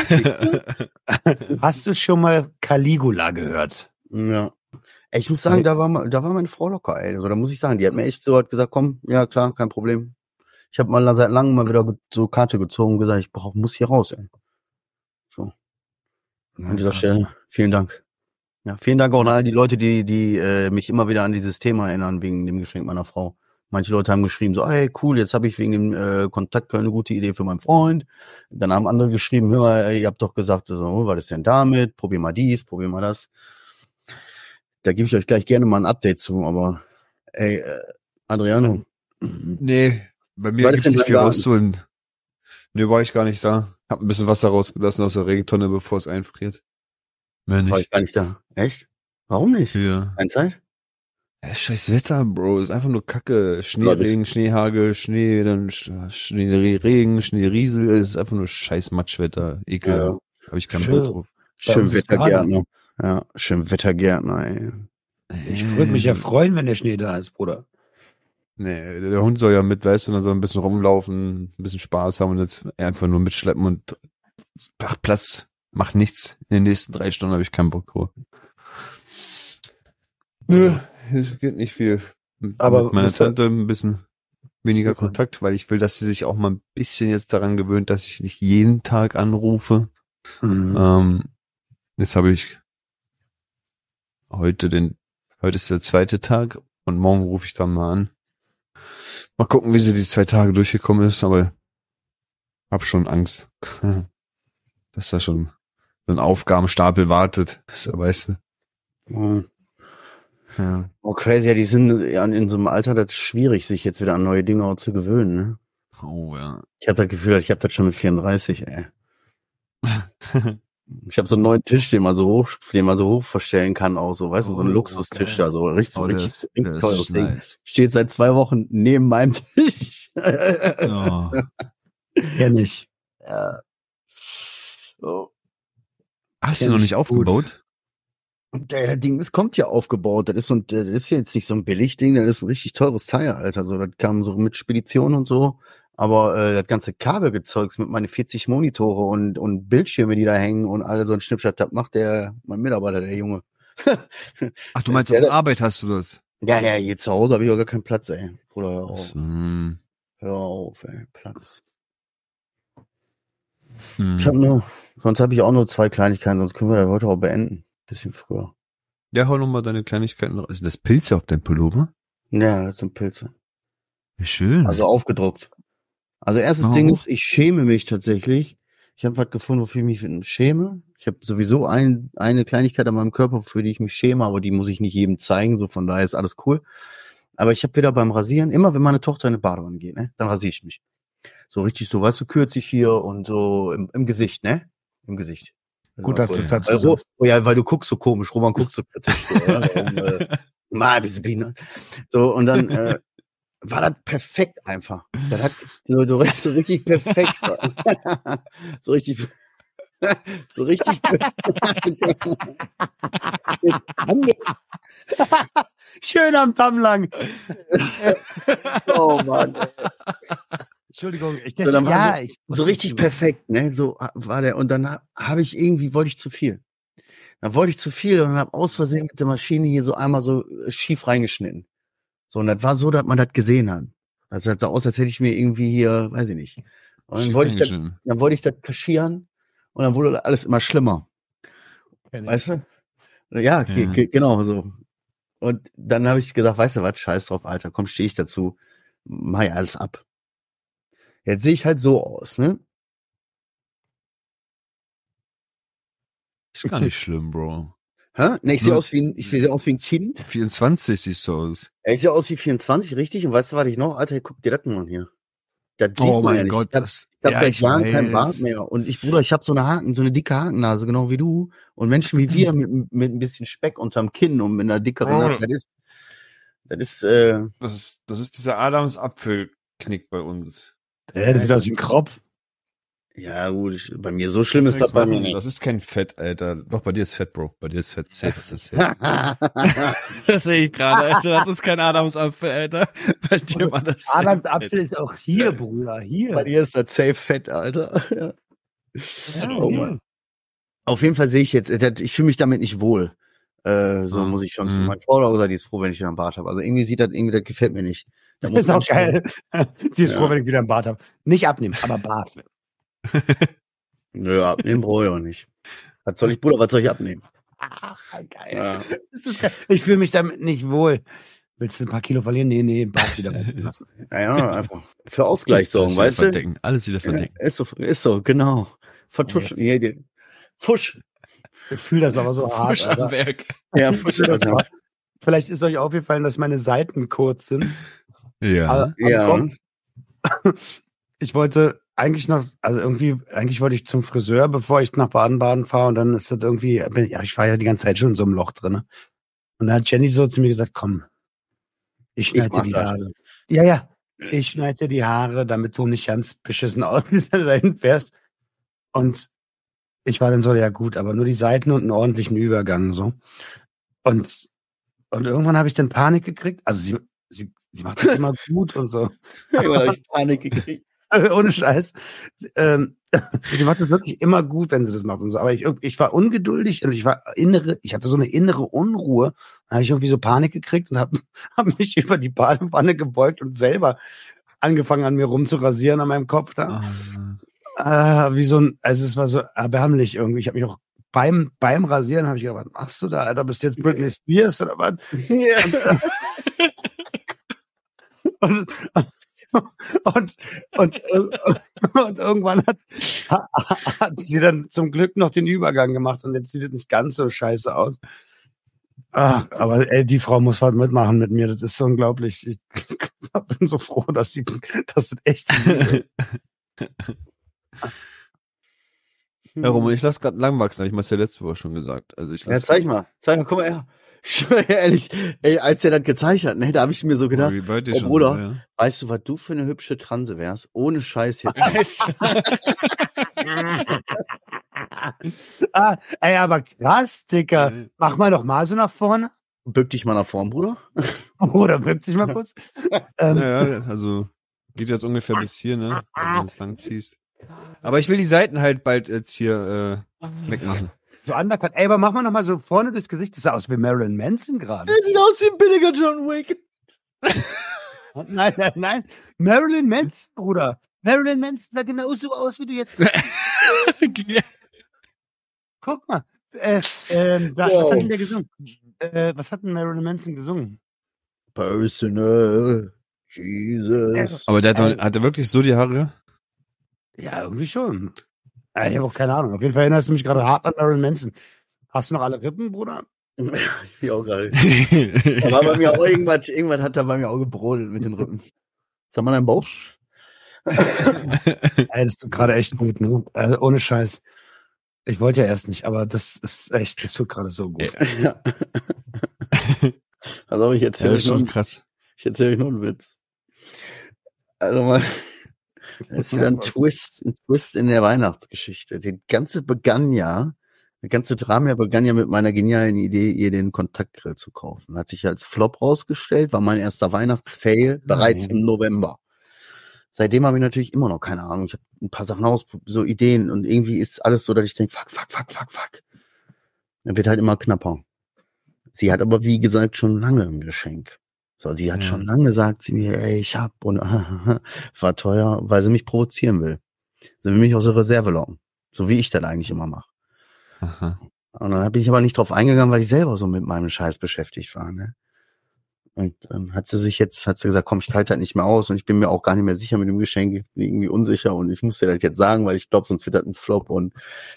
Hast du schon mal Caligula gehört? ja. Ich muss sagen, da war, da war meine Frau locker, ey. Also, da muss ich sagen, die hat mir echt so hat gesagt, komm, ja klar, kein Problem. Ich habe mal seit langem mal wieder so Karte gezogen und gesagt, ich brauch, muss hier raus, ey. An dieser Stelle, vielen Dank. Ja, vielen Dank auch an all die Leute, die, die äh, mich immer wieder an dieses Thema erinnern, wegen dem Geschenk meiner Frau. Manche Leute haben geschrieben, so, hey, cool, jetzt habe ich wegen dem äh, Kontakt eine gute Idee für meinen Freund. Dann haben andere geschrieben, hör mal, ey, ihr habt doch gesagt, so, was ist denn damit? Probier mal dies, probier mal das. Da gebe ich euch gleich gerne mal ein Update zu, aber ey, äh, Adriano, Nee, bei mir gibt's in nicht viel Garten? Nee, war ich gar nicht da. Hab ein bisschen Wasser rausgelassen aus der Regentonne, bevor es einfriert. Mehr war nicht. ich gar nicht da. Echt? Warum nicht? Ja. Keine Zeit? ja. Scheiß Wetter, Bro. Ist einfach nur Kacke. Schneeregen, Schneehagel, Schnee, dann Sch- Schneeregen, Schneeriesel. Es ist einfach nur scheiß Matschwetter. Ekel. Ja. Hab ich keinen. Bock drauf. Schön Wettergärtner. Ja, schön Wettergärtner, ey. Ich würde mich ja freuen, wenn der Schnee da ist, Bruder. Nee, der Hund soll ja mit, weißt du, und dann soll ein bisschen rumlaufen, ein bisschen Spaß haben und jetzt einfach nur mitschleppen und ach, Platz, macht nichts. In den nächsten drei Stunden habe ich keinen Bock drauf. Nö, es geht nicht viel. Aber Mit meiner Tante ein bisschen weniger. Kontakt, weil ich will, dass sie sich auch mal ein bisschen jetzt daran gewöhnt, dass ich nicht jeden Tag anrufe. Mhm. Ähm, jetzt habe ich heute den, heute ist der zweite Tag und morgen rufe ich dann mal an. Mal gucken, wie sie die zwei Tage durchgekommen ist, aber hab schon Angst, dass da schon so ein Aufgabenstapel wartet. Das weißt du. Mhm. Ja. Oh, crazy. Ja, die sind ja in so einem Alter, das ist schwierig, sich jetzt wieder an neue Dinge zu gewöhnen. Ne? Oh ja. Ich habe das Gefühl, ich habe das schon mit 34, ey. Ich habe so einen neuen Tisch, den man so hoch, den man so hoch verstellen kann, auch so, weißt du, so ein Oh, Luxustisch okay. da, so richtig, Oh, richtig, ist- richtig ist teures Ding. nice. Steht seit zwei Wochen neben meinem Tisch. Oh. Kenn ich. ja. So. Hast Kenn du noch ich nicht aufgebaut? Und der, der Ding, das kommt ja aufgebaut. Das ist so ein, das ist jetzt nicht so ein Billigding, das ist ein richtig teures Teil, Alter. So, das kam so mit Spedition und so. Aber äh, das ganze Kabelgezeugs mit meine 40 Monitore und, und Bildschirme, die da hängen und alle so ein Schnippschnapp, das macht der, mein Mitarbeiter, der Junge. Ach, du meinst, Ja, auf der der- Arbeit hast du das? Ja, ja, hier zu Hause habe ich auch gar keinen Platz, ey. Bruder, hör auf. Hm. Hör auf, ey. Platz. Hm. Ich habe nur, sonst habe ich auch nur zwei Kleinigkeiten, sonst können wir das heute auch beenden. Bisschen früher. Ja, hau noch mal deine Kleinigkeiten raus. Ist das Pilze auf deinem Pullover? Ja, das sind Pilze. Wie schön. Also aufgedruckt. Also erstes Oh. Ding ist, ich schäme mich tatsächlich. Ich habe was gefunden, wofür ich mich schäme. Ich habe sowieso ein, eine Kleinigkeit an meinem Körper, für die ich mich schäme, aber die muss ich nicht jedem zeigen, so von daher ist alles cool. Aber ich habe wieder beim Rasieren, immer wenn meine Tochter in eine Badewanne geht, ne, dann rasiere ich mich. So richtig so, weißt du, kürzig hier und so im, im Gesicht, ne? Im Gesicht. Gut, dass du es dazu Ro- sagst. oh ja, weil du guckst so komisch, Roman guckt so kritisch. So, oder? Warum, äh, mal Disziplin. So, und dann äh, war das perfekt einfach. Das hat so, so, so richtig perfekt. so richtig. So richtig. Schön am Damm lang. oh Mann. Entschuldigung, ich So, ja, so- ich So richtig perfekt, ne? So war der. Und dann ha- habe ich irgendwie, wollte ich zu viel. Dann wollte ich zu viel und habe aus Versehen mit der Maschine hier so einmal so äh, schief reingeschnitten. So, und das war so, dass man das gesehen hat. Das sah so aus, als hätte ich mir irgendwie hier, weiß ich nicht. Und dann wollte ich das, dann wollte ich das kaschieren und dann wurde alles immer schlimmer. Weißt du? Ja, ge Ja. ge genau so. Und dann habe ich gesagt, weißt du was, scheiß drauf, Alter, komm, stehe ich dazu, mach ich alles ab. Jetzt sehe ich halt so aus, ne? Ist gar nicht schlimm, Bro. Hä? Ne, ich sehe aus wie ein, ich sehe aus wie ein Kind. 24 siehst du aus. Ja, ich sehe aus wie 24, richtig? Und weißt du, was ich noch? Alter, guck dir das mal an hier. Das sieht Oh man ja mein nicht. Gott, Ich hab, das. ich hab ja, seit Jahren keinen. Bart mehr. Und ich, Bruder, ich habe so eine Haken, so eine dicke Hakennase, genau wie du. Und Menschen wie wir mit, mit ein bisschen Speck unterm Kinn und mit einer dickeren Oh. Nase, das ist, das ist, äh, Das ist, das ist dieser Adams-Apfelknick bei uns. Ja, das sieht aus wie ein Kropf. Ja gut, ich, bei mir so schlimm Kannst ist das bei mir nicht. Das ist kein Fett, Alter. Doch, bei dir ist Fett, Bro. Bei dir ist Fett. Safe ist das safe. das sehe ich gerade, Alter. Das ist kein Adamsapfel, Alter. Bei dir war das safe Adams Fett. Apfel ist auch hier, Bruder, bei hier. dir ist das safe fett, Alter. Ja. Ja, Oh. Mann. Auf jeden Fall sehe ich jetzt, äh, das- ich fühle mich damit nicht wohl. Äh, so Ah, muss ich schon. mhm. Meine Frau gesagt, die ist froh, wenn ich wieder einen Bart habe. Also irgendwie sieht das, irgendwie, das gefällt mir nicht. Da Das ist auch geil. Sie ist Ja. froh, wenn ich wieder einen Bart habe. Nicht abnehmen, aber Bart. Nö, abnehmen brauche ich auch nicht. Was soll ich, Bruder, was soll ich abnehmen? Ach, geil. Ja. Geil. Ich fühle mich damit nicht wohl. Willst du ein paar Kilo verlieren? Nee, nee, Bart wieder lassen. Naja, einfach für Ausgleich sorgen, Alles wieder weißt du? verdecken. Alles wieder Ja, verdecken. ist so, ist so, genau. Vertuschen. Ja. die- Fusch. Ich fühle das aber so hart. Frisch am Alter. Werk. Ja, Fusch. Das Alter. war- Vielleicht ist euch aufgefallen, dass meine Seiten kurz sind. Ja. Aber, aber Ja. komm, ich wollte eigentlich noch, also irgendwie, eigentlich wollte ich zum Friseur, bevor ich nach Baden-Baden fahre und dann ist das irgendwie, ja, ich war ja die ganze Zeit schon in so einem Loch drin. Und dann hat Jenny so zu mir gesagt, komm, ich schneide dir die das. Haare. Ja, ja, ich schneide dir die Haare, damit du nicht ganz beschissen aussiehst, wenn du dahin fährst. Und ich war dann so, ja gut, aber nur die Seiten und einen ordentlichen Übergang so. Und, und irgendwann habe ich dann Panik gekriegt. Also sie, sie, sie macht das immer gut und so. Irgendwann habe ich Panik gekriegt. Ohne Scheiß. Sie, Ähm, sie macht das wirklich immer gut, wenn sie das macht und so. Aber ich, ich war ungeduldig und ich war innere, ich hatte so eine innere Unruhe. Da habe ich irgendwie so Panik gekriegt und habe hab mich über die Badewanne gebeugt und selber angefangen an mir rumzurasieren an meinem Kopf da. Ah, wie so ein, also es war so erbärmlich irgendwie. Ich habe mich auch beim, beim Rasieren habe ich gedacht, was machst du da, Alter? Bist du jetzt Britney Spears oder was? Ja. und, und, und, und, irgendwann hat, hat sie dann zum Glück noch den Übergang gemacht und jetzt sieht es nicht ganz so scheiße aus. Ach, aber ey, die Frau muss halt mitmachen mit mir. Das ist so unglaublich. Ich bin so froh, dass sie, dass das echt. Ja, Roman, ich lasse gerade lang wachsen, habe ich mal ja letzte Woche schon gesagt. Also ich ja, zeig mal. Zeig mal, guck mal her. Ich ehrlich, ey, als er das gezeigt hat, ne, da habe ich mir so gedacht, oh, oh Bruder, so, ja. weißt du, was du für eine hübsche Transe wärst? Ohne Scheiß jetzt. ah, ey, aber krass, Dicker. Mach mal doch mal so nach vorne. Bück dich mal nach vorn, Bruder. Bruder, bück dich mal kurz. ähm, ja, also geht jetzt ungefähr bis hier, ne? Wenn du es lang ziehst. Aber ich will die Seiten halt bald jetzt hier äh, wegmachen. So undercut. Ey, aber mach mal noch mal so vorne durchs Gesicht. Das sah aus wie Marilyn Manson gerade. Er sieht aus wie ein billiger John Wick. nein, nein, nein. Marilyn Manson, Bruder. Marilyn Manson sah genauso aus, wie du jetzt. Guck mal. Äh, äh, was, was hat denn der gesungen? Äh, was hat denn Marilyn Manson gesungen? Personal Jesus. Aber der hat, doch, hat er wirklich so die Haare? Ja, irgendwie schon. Ich habe auch keine Ahnung. Auf jeden Fall erinnerst du mich gerade hart an Marilyn Manson. Hast du noch alle Rippen, Bruder? Die auch gerade. da war bei mir auch irgendwas, irgendwas hat da bei mir auch gebrodelt mit den Rippen. Sag mal dein Bauch. Ey, das tut gerade echt gut, ne? Äh, ohne Scheiß. Ich wollte ja erst nicht, aber das ist echt, das tut gerade so gut. Ja. also ich erzähle ja, das ist schon krass. Ich erzähle euch noch einen Witz. Also mal, das ist wieder ein Twist, ein Twist in der Weihnachtsgeschichte. Die ganze begann ja, der ganze Drama begann ja mit meiner genialen Idee, ihr den Kontaktgrill zu kaufen. Hat sich als Flop rausgestellt, war mein erster Weihnachtsfail bereits im November. Seitdem habe ich natürlich immer noch keine Ahnung. Ich habe ein paar Sachen aus, so Ideen und irgendwie ist alles so, dass ich denke, fuck, fuck, fuck, fuck, fuck. Dann wird halt immer knapper. Sie hat aber, wie gesagt, schon lange ein Geschenk. So, sie hat ja. schon lange gesagt, sie mir, ey, ich hab und war teuer, weil sie mich provozieren will. Sie will mich aus der Reserve locken. So wie ich das eigentlich immer mache. Und dann bin ich aber nicht drauf eingegangen, weil ich selber so mit meinem Scheiß beschäftigt war. Ne? Und dann hat sie sich jetzt, hat sie gesagt, komm, ich halte halt nicht mehr aus und ich bin mir auch gar nicht mehr sicher mit dem Geschenk, ich bin irgendwie unsicher und ich muss dir das jetzt sagen, weil ich glaube, sonst wird das ein Flop. Und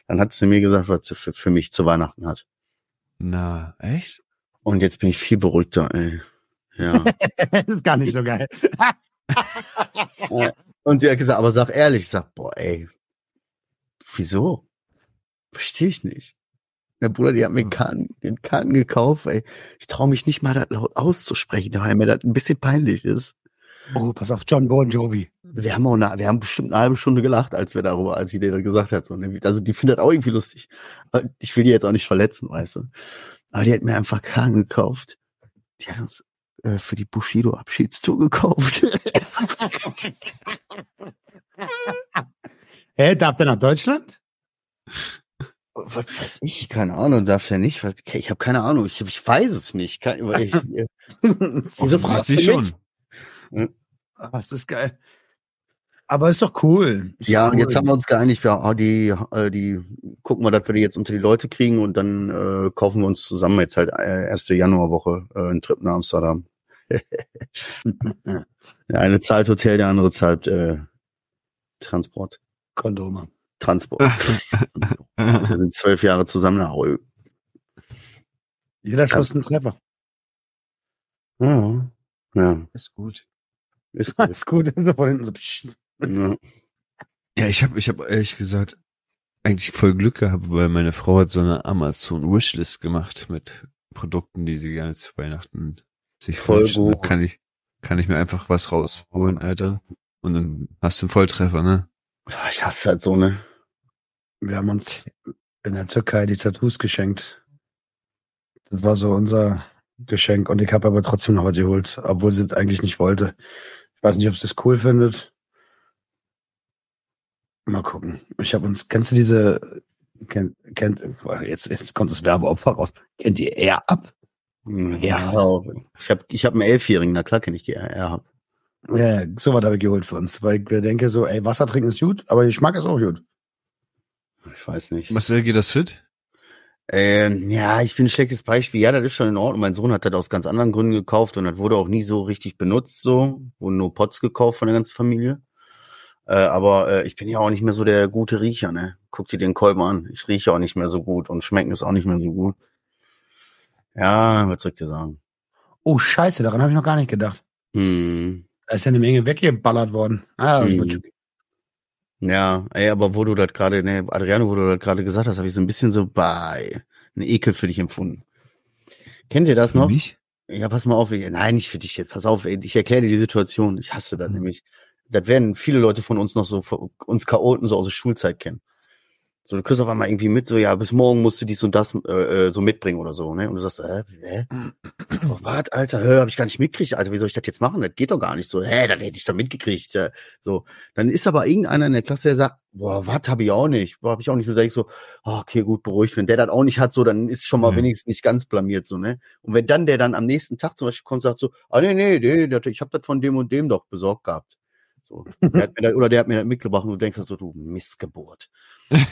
dann hat sie mir gesagt, was sie für, für mich zu Weihnachten hat. Na, echt? Und jetzt bin ich viel beruhigter, ey. Ja. das ist gar nicht so geil. und sie hat gesagt, aber sag ehrlich, sag, boah, ey, wieso? Verstehe ich nicht. Der Bruder, die hat mir Karten, den Karten gekauft, ey. Ich traue mich nicht mal das laut auszusprechen, weil mir das ein bisschen peinlich ist. Oh, pass auf, John Bon Jovi. Wir haben auch eine, wir haben bestimmt eine halbe Stunde gelacht, als wir darüber, als sie dir gesagt hat. So, ne? also die findet auch irgendwie lustig. Ich will die jetzt auch nicht verletzen, weißt du. Aber die hat mir einfach Karten gekauft. Die hat uns äh, für die Bushido Abschiedstour gekauft. Hä, darf der nach Deutschland? Was weiß ich, keine Ahnung, darf der nicht? Ich habe keine Ahnung, ich, ich weiß es nicht. Kann, weil ich, Wieso fragst du schon? Ah, das ist geil. Aber ist doch cool. Ist ja, cool. jetzt haben wir uns geeinigt, wir, oh, die, äh, die gucken wir, dass wir die jetzt unter die Leute kriegen und dann äh, kaufen wir uns zusammen jetzt halt äh, erste Januarwoche äh, einen Trip nach Amsterdam. der eine zahlt Hotel, der andere zahlt äh, Transport. Kondome. Transport. wir sind zwölf Jahre zusammen. Na, Jeder schoss einen Treffer. Ja. Ja. Ist gut. Ist gut. Ist gut. ja. ja, ich habe ich hab ehrlich gesagt eigentlich voll Glück gehabt, weil meine Frau hat so eine Amazon Wishlist gemacht mit Produkten, die sie gerne zu Weihnachten sich voll wünschen. Kann ich, kann ich mir einfach was rausholen, Alter. Und dann hast du einen Volltreffer, ne? Ja, ich hasse halt so, ne? Wir haben uns in der Türkei die Tattoos geschenkt. Das war so unser Geschenk und ich habe aber trotzdem noch was geholt, obwohl sie es eigentlich nicht wollte. Ich weiß nicht, ob sie es cool findet. Mal gucken. Ich habe uns, kennst du diese, kennt, kennt, jetzt, jetzt kommt das Werbeopfer raus. Kennt ihr Air ab? Ja. Ich habe ich hab einen Elfjährigen, na klar kenne ich die RR hab. Ja, so was habe ich geholt für uns, weil ich mir denke so, ey, Wasser trinken ist gut, aber Geschmack ist auch gut. Ich weiß nicht. Marcel, geht das fit? Ähm, ja, ich bin ein schlechtes Beispiel. Ja, das ist schon in Ordnung. Mein Sohn hat das aus ganz anderen Gründen gekauft und das wurde auch nie so richtig benutzt, so. Wurden nur Pots gekauft von der ganzen Familie. Äh, aber äh, ich bin ja auch nicht mehr so der gute Riecher, ne? Guck dir den Kolben an. Ich rieche auch nicht mehr so gut und schmecken ist auch nicht mehr so gut. Ja, was soll ich dir sagen? Oh, scheiße, daran habe ich noch gar nicht gedacht. Hm. Da ist ja eine Menge weggeballert worden. Ah, das Hm. wird schon. Ja, ey, aber wo du das gerade, ne, Adriano, wo du das gerade gesagt hast, habe ich so ein bisschen so bei einen Ekel für dich empfunden. Kennt ihr das Für noch? mich? Ja, pass mal auf, ey. nein, nicht für dich jetzt, pass auf, ey. ich erkläre dir die Situation. Ich hasse das Mhm. nämlich. Das werden viele Leute von uns noch so, uns Chaoten so aus der Schulzeit kennen. So, du kriegst auf einmal irgendwie mit, so, ja, bis morgen musst du dies und das äh, äh, so mitbringen oder so, ne? Und du sagst, äh, hä? Oh, wart, Alter, hör, hab ich gar nicht mitgekriegt, Alter, wie soll ich das jetzt machen? Das geht doch gar nicht so. Hä, dann hätte ich doch mitgekriegt. Ja. So, dann ist aber irgendeiner in der Klasse, der sagt, boah, was hab ich auch nicht, boah, hab ich auch nicht. Und da denk ich so, oh, okay, gut, beruhigt. Wenn der das auch nicht hat, so, dann ist schon mal Ja. wenigstens nicht ganz blamiert, so, ne? Und wenn dann der dann am nächsten Tag zum Beispiel kommt und sagt so, ah, nee, nee, nee, ich hab das von dem und dem doch besorgt gehabt. So, der hat mir das, oder der hat mir das mitgebracht und du denkst so, du Missgeburt.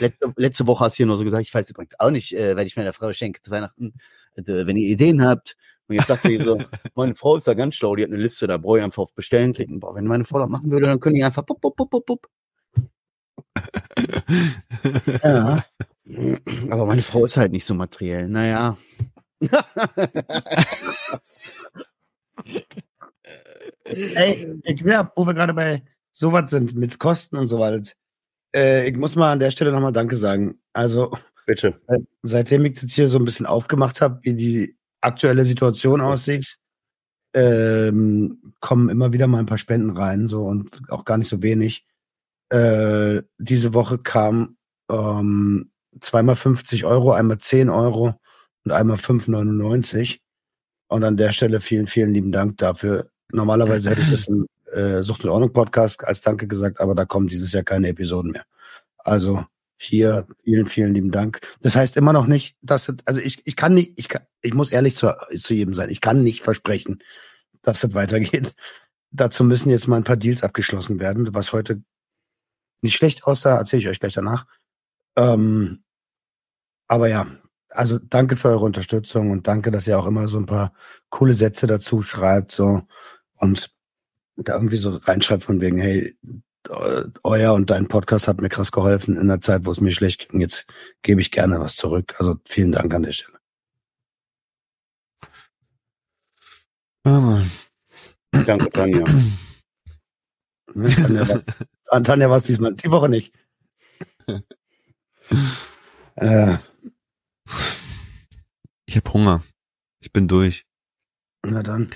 Letzte, letzte Woche hast du hier nur so gesagt, ich weiß übrigens auch nicht, äh, weil ich meiner Frau schenke zu Weihnachten, äh, wenn ihr Ideen habt. Und jetzt sagt ihr so, meine Frau ist da ganz schlau, die hat eine Liste, da brauche ich einfach auf Bestellen klicken. Boah, wenn meine Frau das machen würde, dann könnte ich einfach pup, pup, pup, pup, pup. Ja. Aber meine Frau ist halt nicht so materiell. Naja. Ey, ich will, wo wir gerade bei sowas sind, mit Kosten und so weiter. Äh, ich muss mal an der Stelle nochmal Danke sagen. Also, Bitte. seit- seitdem ich das hier so ein bisschen aufgemacht habe, wie die aktuelle Situation aussieht, ähm, kommen immer wieder mal ein paar Spenden rein, so und auch gar nicht so wenig. Äh, diese Woche kam ähm, zweimal 50 Euro, einmal 10 Euro und einmal 5,99. Und an der Stelle vielen, vielen lieben Dank dafür. Normalerweise hätte ich das im äh, Sucht und Ordnung Podcast als Danke gesagt, aber da kommen dieses Jahr keine Episoden mehr. Also hier vielen, vielen lieben Dank. Das heißt immer noch nicht, dass es- also ich, ich kann nicht, ich kann, ich muss ehrlich zu, zu jedem sein. Ich kann nicht versprechen, dass es weitergeht. Dazu müssen jetzt mal ein paar Deals abgeschlossen werden, was heute nicht schlecht aussah, erzähle ich euch gleich danach. Ähm, aber ja, also danke für eure Unterstützung und danke, dass ihr auch immer so ein paar coole Sätze dazu schreibt, so und da irgendwie so reinschreibt von wegen, hey, eu- euer und dein Podcast hat mir krass geholfen in der Zeit, wo es mir schlecht ging. Jetzt gebe ich gerne was zurück. Also vielen Dank an der Stelle. Ah, Mann. Danke, Tanja. Tanja, war, an Tanja war es diesmal die Woche nicht. äh, Ich hab Hunger. Ich bin durch. na dann.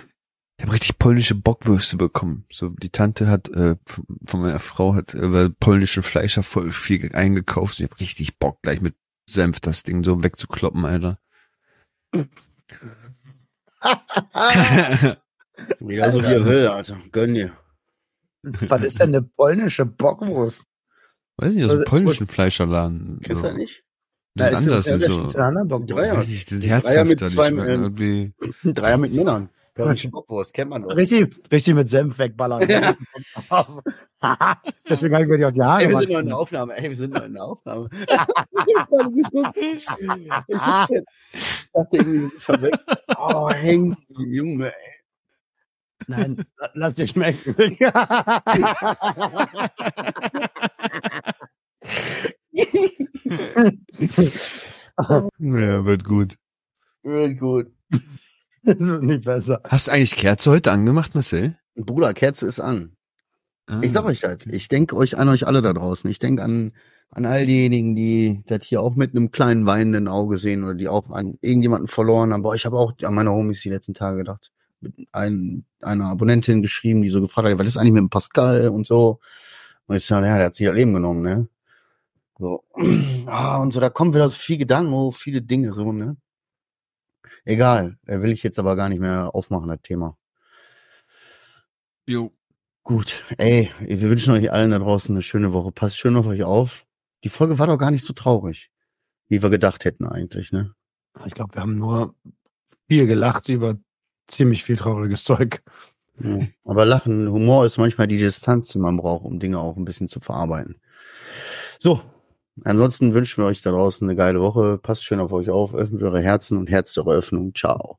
Ich habe richtig polnische Bockwürste bekommen. So die Tante hat äh, von meiner Frau hat äh, polnische Fleischer voll viel eingekauft. Ich habe richtig Bock gleich mit Senf das Ding so wegzukloppen, Alter. Jeder so wie er will, Alter. Gönn dir. Was ist denn eine polnische Bockwurst? Weiß nicht, aus dem Also, polnischen Fleischerladen. Kennst du so. das nicht? Die sind anders, ja, die so. Dreier. Weiß ich, Dreier mit herzhafter, die zwei, schmecken ähm, irgendwie. Ein Dreier mit Männern. Polnische Bockwurst, kennt man doch. Richtig, richtig mit Senf wegballern. Ja. Deswegen habe ich mir die auch die Haare Ey, wir sind noch in der Aufnahme. Ey, wir sind noch in der Aufnahme. ich dachte irgendwie, schon weg. Oh, häng, Junge, ey. Nein, la- lass dich schmecken. Ja, wird gut. Wird gut. das wird nicht besser. Hast du eigentlich Kerze heute angemacht, Marcel? Bruder, Kerze ist an. Ah. Ich sag euch das. Ich denke euch an euch alle da draußen. Ich denke an, an all diejenigen, die das hier auch mit einem kleinen weinenden Auge sehen oder die auch an irgendjemanden verloren haben. Aber ich habe auch an meine Homies die letzten Tage gedacht. Mit ein, einer Abonnentin geschrieben, die so gefragt hat, was ist eigentlich mit dem Pascal und so. Und ich sage, ja, der hat sich das Leben genommen, ne? So. Ah, und so, da kommen wieder so viel Gedanken hoch, viele Dinge so, ne? Egal, äh, will ich jetzt aber gar nicht mehr aufmachen, das Thema. Jo. Gut, ey, wir wünschen euch allen da draußen eine schöne Woche. Passt schön auf euch auf. Die Folge war doch gar nicht so traurig, wie wir gedacht hätten eigentlich, ne? Ich glaube, wir haben nur viel gelacht über ziemlich viel trauriges Zeug. Ja. Aber Lachen, Humor ist manchmal die Distanz, die man braucht, um Dinge auch ein bisschen zu verarbeiten. So, ansonsten wünschen wir euch da draußen eine geile Woche. Passt schön auf euch auf, öffnet eure Herzen und Herz zur Eröffnung. Ciao.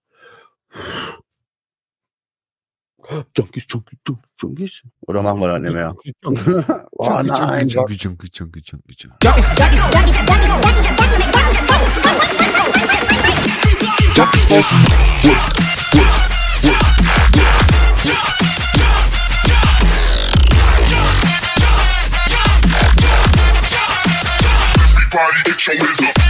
Junkies, Junkies, Junkies, Junkies. Oder machen wir das nicht mehr? oh nein, Junkie, Junkie, Junkie, Junkie, Junkie. Junkies bustin'. Work, Everybody get your hands up.